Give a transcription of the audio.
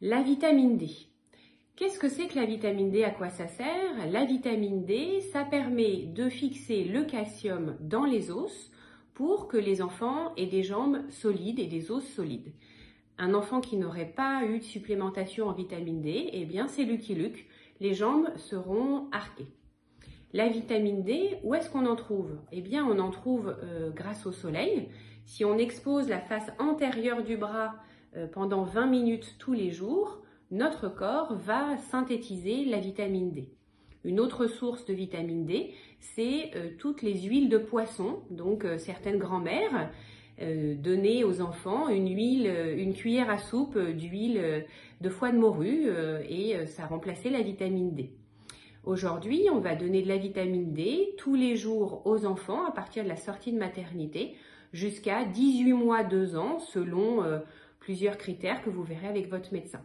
La vitamine D. Qu'est-ce que c'est que la vitamine D? À quoi ça sert? La vitamine D, ça permet de fixer le calcium dans les os pour que les enfants aient des jambes solides et des os solides. Un enfant qui n'aurait pas eu de supplémentation en vitamine D, eh bien c'est Lucky Luke, les jambes seront arquées. La vitamine D, où est-ce qu'on en trouve? Eh bien on en trouve euh, grâce au soleil. Si on expose la face antérieure du bras pendant 20 minutes tous les jours, notre corps va synthétiser la vitamine D. Une autre source de vitamine D, c'est euh, toutes les huiles de poisson. Donc euh, certaines grand-mères euh, donnaient aux enfants une cuillère à soupe d'huile de foie de morue et ça remplaçait la vitamine D. Aujourd'hui, on va donner de la vitamine D tous les jours aux enfants à partir de la sortie de maternité jusqu'à 18 mois, 2 ans, selon plusieurs critères que vous verrez avec votre médecin.